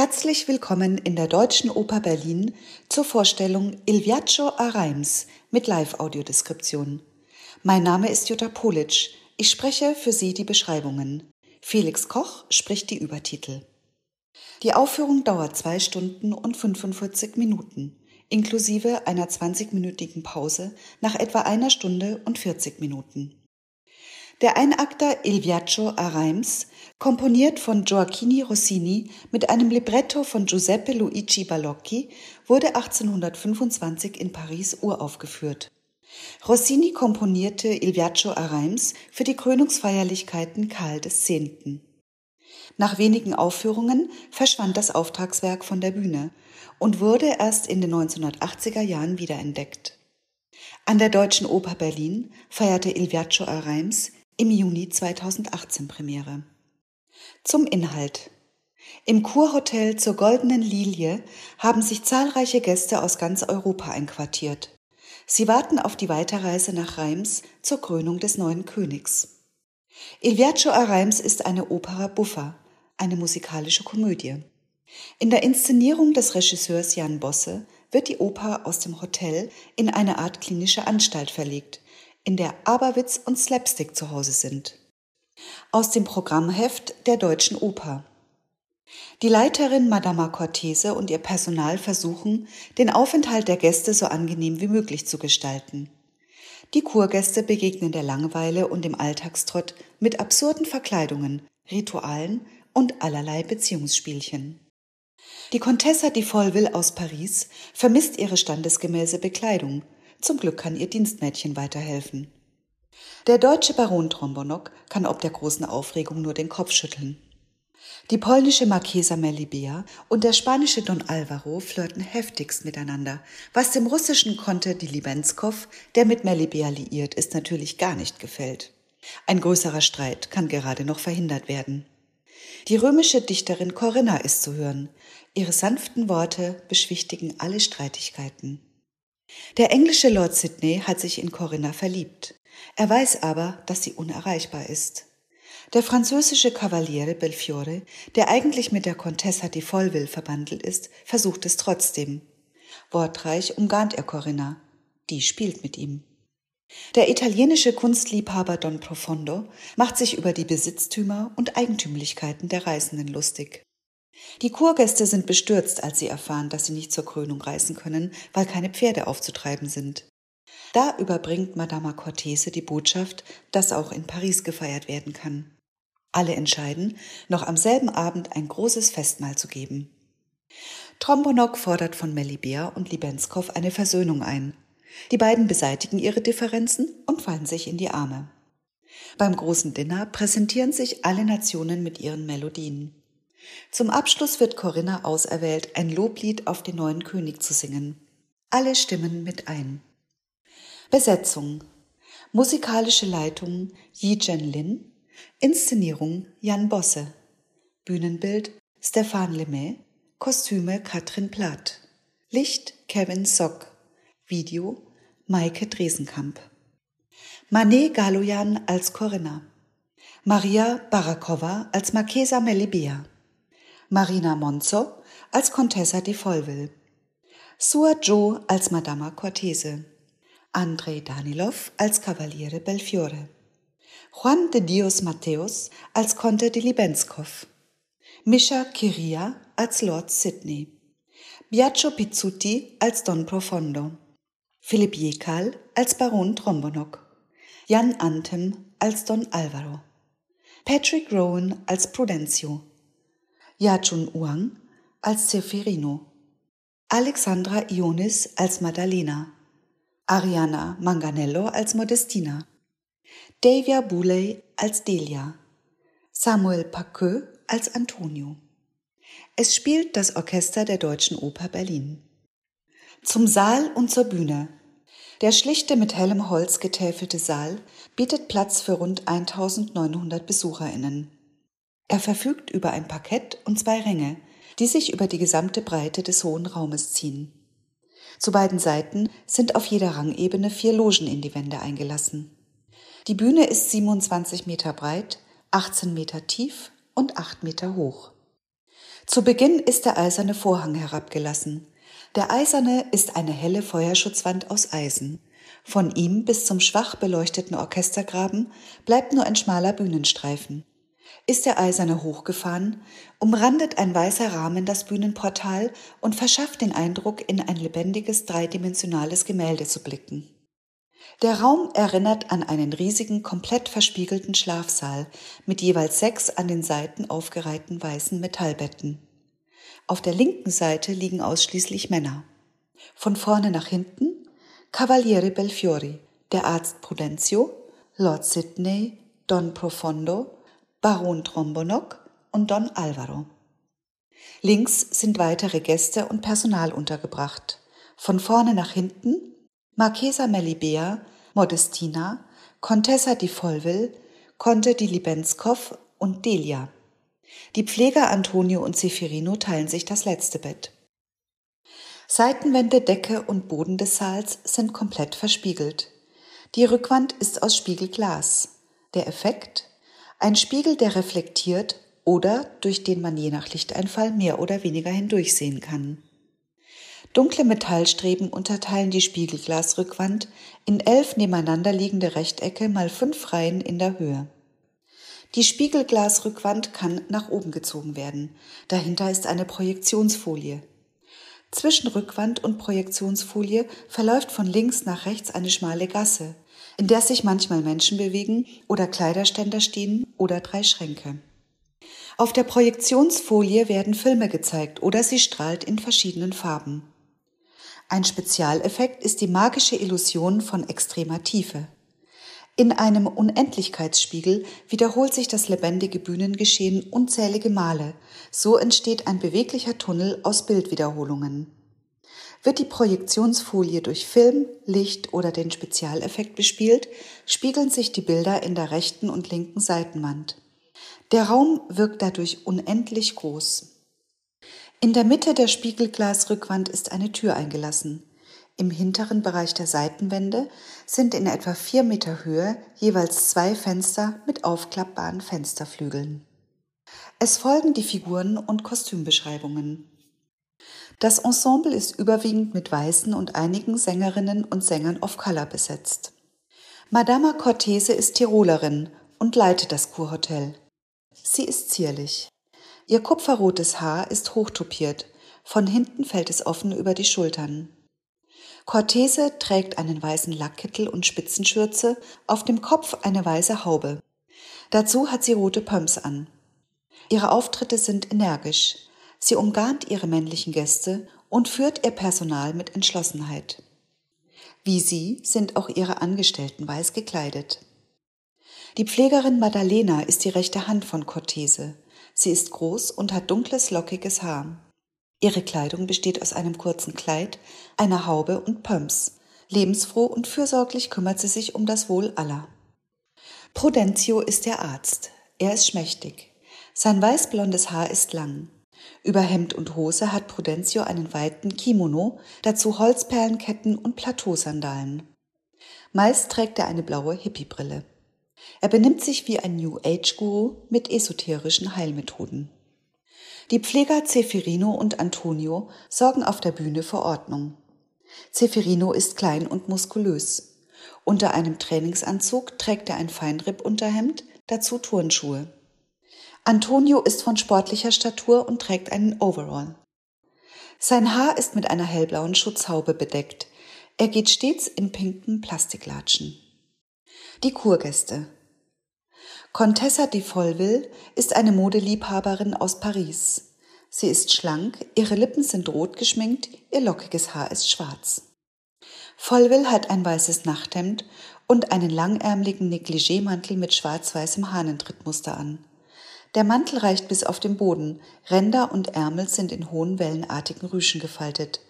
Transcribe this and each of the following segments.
Herzlich willkommen in der Deutschen Oper Berlin zur Vorstellung Il Viaggio a Reims mit Live-Audiodeskription. Mein Name ist Jutta Politsch. Ich spreche für Sie die Beschreibungen. Felix Koch spricht die Übertitel. Die Aufführung dauert zwei Stunden und 45 Minuten, inklusive einer 20-minütigen Pause nach etwa einer Stunde und 40 Minuten. Der Einakter Il Viaggio a Reims, komponiert von Gioacchini Rossini mit einem Libretto von Giuseppe Luigi Balocchi, wurde 1825 in Paris uraufgeführt. Rossini komponierte Il Viaggio a Reims für die Krönungsfeierlichkeiten Karl X. Nach wenigen Aufführungen verschwand das Auftragswerk von der Bühne und wurde erst in den 1980er Jahren wiederentdeckt. An der Deutschen Oper Berlin feierte Il Viaggio a Reims im Juni 2018 Premiere. Zum Inhalt. Im Kurhotel zur Goldenen Lilie haben sich zahlreiche Gäste aus ganz Europa einquartiert. Sie warten auf die Weiterreise nach Reims zur Krönung des neuen Königs. Il Viaggio a Reims ist eine Opera buffa, eine musikalische Komödie. In der Inszenierung des Regisseurs Jan Bosse wird die Oper aus dem Hotel in eine Art klinische Anstalt verlegt, in der Aberwitz und Slapstick zu Hause sind. Aus dem Programmheft der Deutschen Oper. Die Leiterin Madama Cortese und ihr Personal versuchen, den Aufenthalt der Gäste so angenehm wie möglich zu gestalten. Die Kurgäste begegnen der Langeweile und dem Alltagstrott mit absurden Verkleidungen, Ritualen und allerlei Beziehungsspielchen. Die Contessa di Folleville aus Paris vermisst ihre standesgemäße Bekleidung zum Glück kann ihr Dienstmädchen weiterhelfen. Der deutsche Baron Trombonok kann ob der großen Aufregung nur den Kopf schütteln. Die polnische Marquesa Melibea und der spanische Don Alvaro flirten heftigst miteinander, was dem russischen Konter Dilibenskov, der mit Melibea liiert ist, natürlich gar nicht gefällt. Ein größerer Streit kann gerade noch verhindert werden. Die römische Dichterin Corinna ist zu hören. Ihre sanften Worte beschwichtigen alle Streitigkeiten. Der englische Lord Sidney hat sich in Corinna verliebt. Er weiß aber, dass sie unerreichbar ist. Der französische Kavaliere Belfiore, der eigentlich mit der Contessa di Folleville verbandelt ist, versucht es trotzdem. Wortreich umgarnt er Corinna. Die spielt mit ihm. Der italienische Kunstliebhaber Don Profondo macht sich über die Besitztümer und Eigentümlichkeiten der Reisenden lustig. Die Kurgäste sind bestürzt, als sie erfahren, dass sie nicht zur Krönung reisen können, weil keine Pferde aufzutreiben sind. Da überbringt Madama Cortese die Botschaft, dass auch in Paris gefeiert werden kann. Alle entscheiden, noch am selben Abend ein großes Festmahl zu geben. Trombonok fordert von Melibea und Libenskov eine Versöhnung ein. Die beiden beseitigen ihre Differenzen und fallen sich in die Arme. Beim großen Dinner präsentieren sich alle Nationen mit ihren Melodien. Zum Abschluss wird Corinna auserwählt, ein Loblied auf den neuen König zu singen. Alle stimmen mit ein. Besetzung. Musikalische Leitung Yi Jen Lin. Inszenierung Jan Bosse. Bühnenbild Stefan Lemay. Kostüme Katrin Plath. Licht Kevin Sock. Video Maike Dresenkamp. Manet Galoyan als Corinna. Maria Barakova als Marchesa Melibea. Marina Monzo als Contessa di Folleville, Sua Jo als Madama Cortese, Andrei Danilov als Cavaliere Belfiore, Juan de Dios Mateos als Conte di Libenskov, Misha Kiria als Lord Sidney, Biagio Pizzuti als Don Profondo, Philipp Jekal als Baron Trombonok, Jan Antem als Don Alvaro, Patrick Rowan als Prudencio, Yajun Uang als Ceferino, Alexandra Ionis als Maddalena, Ariana Manganello als Modestina, Davia Bouley als Delia, Samuel Paqueux als Antonio. Es spielt das Orchester der Deutschen Oper Berlin. Zum Saal und zur Bühne. Der schlichte mit hellem Holz getäfelte Saal bietet Platz für rund 1900 Besucherinnen. Er verfügt über ein Parkett und zwei Ränge, die sich über die gesamte Breite des hohen Raumes ziehen. Zu beiden Seiten sind auf jeder Rangebene vier Logen in die Wände eingelassen. Die Bühne ist 27 Meter breit, 18 Meter tief und 8 Meter hoch. Zu Beginn ist der eiserne Vorhang herabgelassen. Der eiserne ist eine helle Feuerschutzwand aus Eisen. Von ihm bis zum schwach beleuchteten Orchestergraben bleibt nur ein schmaler Bühnenstreifen. Ist der eiserne hochgefahren, umrandet ein weißer Rahmen das Bühnenportal und verschafft den Eindruck, in ein lebendiges dreidimensionales Gemälde zu blicken. Der Raum erinnert an einen riesigen, komplett verspiegelten Schlafsaal mit jeweils sechs an den Seiten aufgereihten weißen Metallbetten. Auf der linken Seite liegen ausschließlich Männer. Von vorne nach hinten Cavaliere Belfiori, der Arzt Prudencio, Lord Sidney, Don Profondo, Baron Trombonok und Don Alvaro. Links sind weitere Gäste und Personal untergebracht. Von vorne nach hinten Marchesa Melibea, Modestina, Contessa di Folville, Conte di Libenskov und Delia. Die Pfleger Antonio und Seferino teilen sich das letzte Bett. Seitenwände, Decke und Boden des Saals sind komplett verspiegelt. Die Rückwand ist aus Spiegelglas. Der Effekt? Ein Spiegel, der reflektiert oder durch den man je nach Lichteinfall mehr oder weniger hindurchsehen kann. Dunkle Metallstreben unterteilen die Spiegelglasrückwand in elf nebeneinander liegende Rechtecke mal fünf Reihen in der Höhe. Die Spiegelglasrückwand kann nach oben gezogen werden. Dahinter ist eine Projektionsfolie. Zwischen Rückwand und Projektionsfolie verläuft von links nach rechts eine schmale Gasse, in der sich manchmal Menschen bewegen oder Kleiderständer stehen oder drei Schränke. Auf der Projektionsfolie werden Filme gezeigt oder sie strahlt in verschiedenen Farben. Ein Spezialeffekt ist die magische Illusion von extremer Tiefe. In einem Unendlichkeitsspiegel wiederholt sich das lebendige Bühnengeschehen unzählige Male. So entsteht ein beweglicher Tunnel aus Bildwiederholungen. Wird die Projektionsfolie durch Film, Licht oder den Spezialeffekt bespielt, spiegeln sich die Bilder in der rechten und linken Seitenwand. Der Raum wirkt dadurch unendlich groß. In der Mitte der Spiegelglasrückwand ist eine Tür eingelassen. Im hinteren Bereich der Seitenwände sind in etwa vier Meter Höhe jeweils zwei Fenster mit aufklappbaren Fensterflügeln. Es folgen die Figuren und Kostümbeschreibungen. Das Ensemble ist überwiegend mit Weißen und einigen Sängerinnen und Sängern of Color besetzt. Madama Cortese ist Tirolerin und leitet das Kurhotel. Sie ist zierlich. Ihr kupferrotes Haar ist hochtopiert, von hinten fällt es offen über die Schultern. Cortese trägt einen weißen Lackkittel und Spitzenschürze, auf dem Kopf eine weiße Haube. Dazu hat sie rote Pumps an. Ihre Auftritte sind energisch. Sie umgarnt ihre männlichen Gäste und führt ihr Personal mit Entschlossenheit. Wie sie sind auch ihre Angestellten weiß gekleidet. Die Pflegerin Maddalena ist die rechte Hand von Cortese. Sie ist groß und hat dunkles, lockiges Haar. Ihre Kleidung besteht aus einem kurzen Kleid, einer Haube und Pumps. Lebensfroh und fürsorglich kümmert sie sich um das Wohl aller. Prudencio ist der Arzt. Er ist schmächtig. Sein weißblondes Haar ist lang. Über Hemd und Hose hat Prudencio einen weiten Kimono, dazu Holzperlenketten und Plateausandalen. Meist trägt er eine blaue Hippiebrille. Er benimmt sich wie ein New Age Guru mit esoterischen Heilmethoden. Die Pfleger Zeferino und Antonio sorgen auf der Bühne für Ordnung. Zeferino ist klein und muskulös. Unter einem Trainingsanzug trägt er ein Feinripp-Unterhemd, dazu Turnschuhe. Antonio ist von sportlicher Statur und trägt einen Overall. Sein Haar ist mit einer hellblauen Schutzhaube bedeckt. Er geht stets in pinken Plastiklatschen. Die Kurgäste. Contessa di Folville ist eine Modeliebhaberin aus Paris. Sie ist schlank, ihre Lippen sind rot geschminkt, ihr lockiges Haar ist schwarz. Folville hat ein weißes Nachthemd und einen langärmeligen Negligé-Mantel mit schwarz-weißem Hahnentrittmuster an. Der Mantel reicht bis auf den Boden, Ränder und Ärmel sind in hohen wellenartigen Rüschen gefaltet.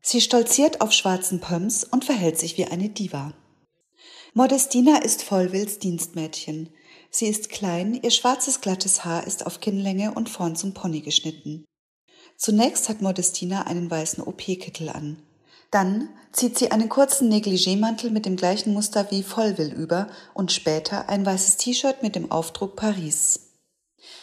Sie stolziert auf schwarzen Pumps und verhält sich wie eine Diva. Modestina ist Vollwills Dienstmädchen. Sie ist klein, ihr schwarzes glattes Haar ist auf Kinnlänge und vorn zum Pony geschnitten. Zunächst hat Modestina einen weißen OP-Kittel an. Dann zieht sie einen kurzen Negligé-Mantel mit dem gleichen Muster wie Vollwill über und später ein weißes T-Shirt mit dem Aufdruck Paris.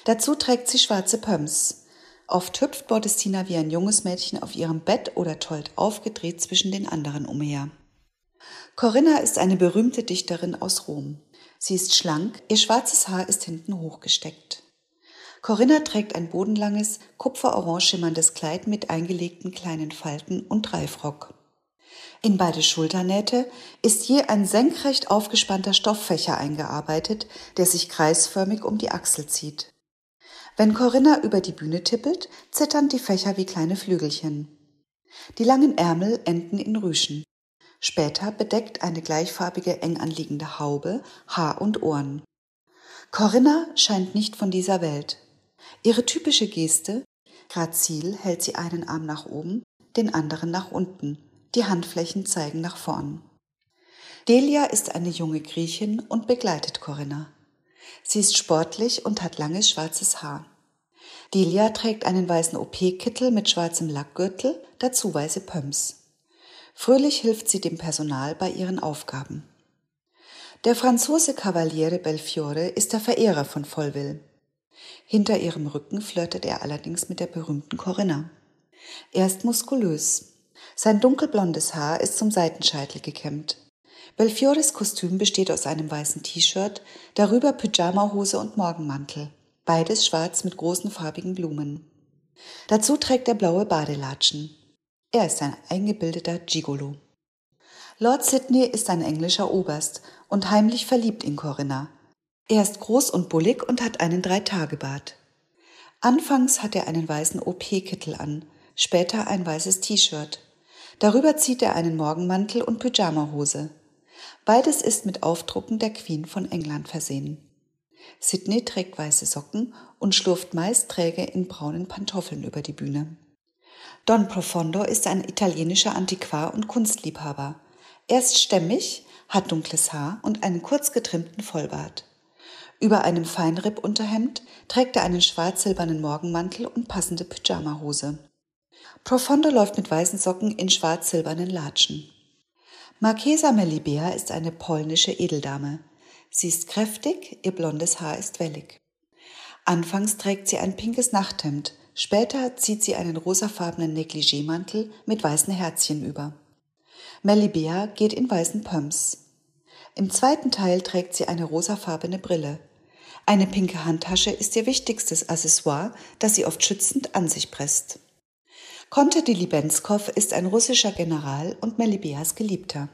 Dazu trägt sie schwarze Pumps. Oft hüpft Modestina wie ein junges Mädchen auf ihrem Bett oder tollt aufgedreht zwischen den anderen umher. Corinna ist eine berühmte Dichterin aus Rom. Sie ist schlank, ihr schwarzes Haar ist hinten hochgesteckt. Corinna trägt ein bodenlanges, kupferorange schimmerndes Kleid mit eingelegten kleinen Falten und Reifrock. In beide Schulternähte ist je ein senkrecht aufgespannter Stofffächer eingearbeitet, der sich kreisförmig um die Achsel zieht. Wenn Corinna über die Bühne tippelt, zittern die Fächer wie kleine Flügelchen. Die langen Ärmel enden in Rüschen. Später bedeckt eine gleichfarbige eng anliegende Haube Haar und Ohren. Corinna scheint nicht von dieser Welt. Ihre typische Geste, grazil hält sie einen Arm nach oben, den anderen nach unten, die Handflächen zeigen nach vorn. Delia ist eine junge Griechin und begleitet Corinna. Sie ist sportlich und hat langes schwarzes Haar. Delia trägt einen weißen OP-Kittel mit schwarzem Lackgürtel, dazu weiße Pumps. Fröhlich hilft sie dem Personal bei ihren Aufgaben. Der Franzose Cavaliere Belfiore ist der Verehrer von Vollwill. Hinter ihrem Rücken flirtet er allerdings mit der berühmten Corinna. Er ist muskulös. Sein dunkelblondes Haar ist zum Seitenscheitel gekämmt. Belfiores Kostüm besteht aus einem weißen T-Shirt, darüber Pyjamahose und Morgenmantel. Beides schwarz mit großen farbigen Blumen. Dazu trägt er blaue Badelatschen. Er ist ein eingebildeter Gigolo. Lord Sidney ist ein englischer Oberst und heimlich verliebt in Corinna. Er ist groß und bullig und hat einen Dreitagebart. Anfangs hat er einen weißen OP-Kittel an, später ein weißes T-Shirt. Darüber zieht er einen Morgenmantel und Pyjamahose. Beides ist mit Aufdrucken der Queen von England versehen. Sidney trägt weiße Socken und schlurft meist träge in braunen Pantoffeln über die Bühne. Don Profondo ist ein italienischer Antiquar und Kunstliebhaber. Er ist stämmig, hat dunkles Haar und einen kurz getrimmten Vollbart. Über einem Feinrippunterhemd trägt er einen schwarz-silbernen Morgenmantel und passende Pyjamahose. Profondo läuft mit weißen Socken in schwarz-silbernen Latschen. Marchesa Melibea ist eine polnische Edeldame. Sie ist kräftig, ihr blondes Haar ist wellig. Anfangs trägt sie ein pinkes Nachthemd, Später zieht sie einen rosafarbenen Negligémantel mit weißen Herzchen über. Melibea geht in weißen Pumps. Im zweiten Teil trägt sie eine rosafarbene Brille. Eine pinke Handtasche ist ihr wichtigstes Accessoire, das sie oft schützend an sich presst. Konte Dilibenskov ist ein russischer General und Melibeas Geliebter.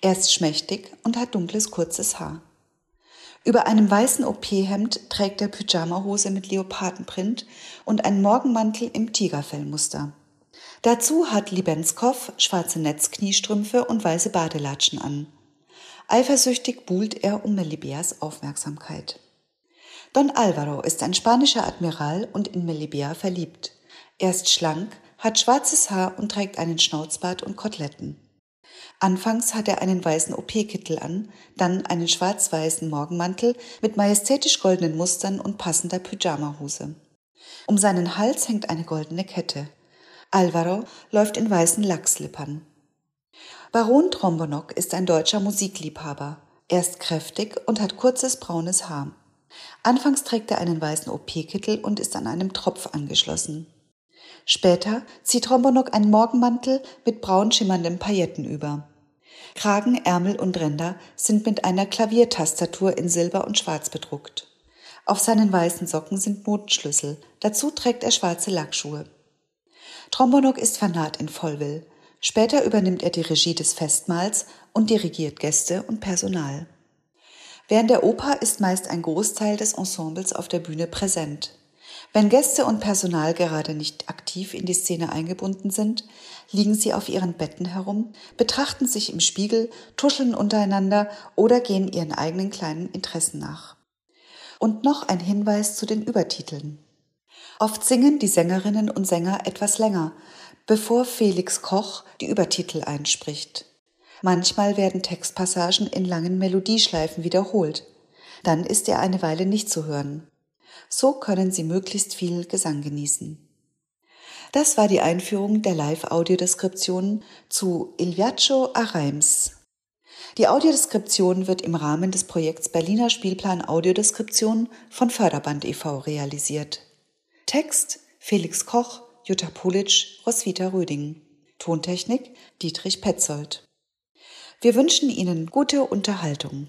Er ist schmächtig und hat dunkles kurzes Haar. Über einem weißen OP-Hemd trägt er Pyjamahose mit Leopardenprint und einen Morgenmantel im Tigerfellmuster. Dazu hat Libenskov schwarze Netzkniestrümpfe und weiße Badelatschen an. Eifersüchtig buhlt er um Melibeas Aufmerksamkeit. Don Alvaro ist ein spanischer Admiral und in Melibea verliebt. Er ist schlank, hat schwarzes Haar und trägt einen Schnauzbart und Koteletten. Anfangs hat er einen weißen OP-Kittel an, dann einen schwarz-weißen Morgenmantel mit majestätisch goldenen Mustern und passender Pyjamahose. Um seinen Hals hängt eine goldene Kette. Alvaro läuft in weißen Lachslippern. Baron Trombonok ist ein deutscher Musikliebhaber. Er ist kräftig und hat kurzes braunes Haar. Anfangs trägt er einen weißen OP-Kittel und ist an einem Tropf angeschlossen. Später zieht Trombonok einen Morgenmantel mit braun schimmernden Pailletten über. Kragen, Ärmel und Ränder sind mit einer Klaviertastatur in Silber und Schwarz bedruckt. Auf seinen weißen Socken sind Notenschlüssel. Dazu trägt er schwarze Lackschuhe. Trombonok ist Fanat in Vollwill. Später übernimmt er die Regie des Festmahls und dirigiert Gäste und Personal. Während der Oper ist meist ein Großteil des Ensembles auf der Bühne präsent. Wenn Gäste und Personal gerade nicht aktiv in die Szene eingebunden sind, liegen sie auf ihren Betten herum, betrachten sich im Spiegel, tuscheln untereinander oder gehen ihren eigenen kleinen Interessen nach. Und noch ein Hinweis zu den Übertiteln. Oft singen die Sängerinnen und Sänger etwas länger, bevor Felix Koch die Übertitel einspricht. Manchmal werden Textpassagen in langen Melodieschleifen wiederholt. Dann ist er eine Weile nicht zu hören. So können Sie möglichst viel Gesang genießen. Das war die Einführung der Live-Audiodeskription zu Il Viaggio a Reims. Die Audiodeskription wird im Rahmen des Projekts Berliner Spielplan Audiodeskription von Förderband e.V. realisiert. Text Felix Koch, Jutta Pulitsch, Roswitha Röding. Tontechnik Dietrich Petzold. Wir wünschen Ihnen gute Unterhaltung.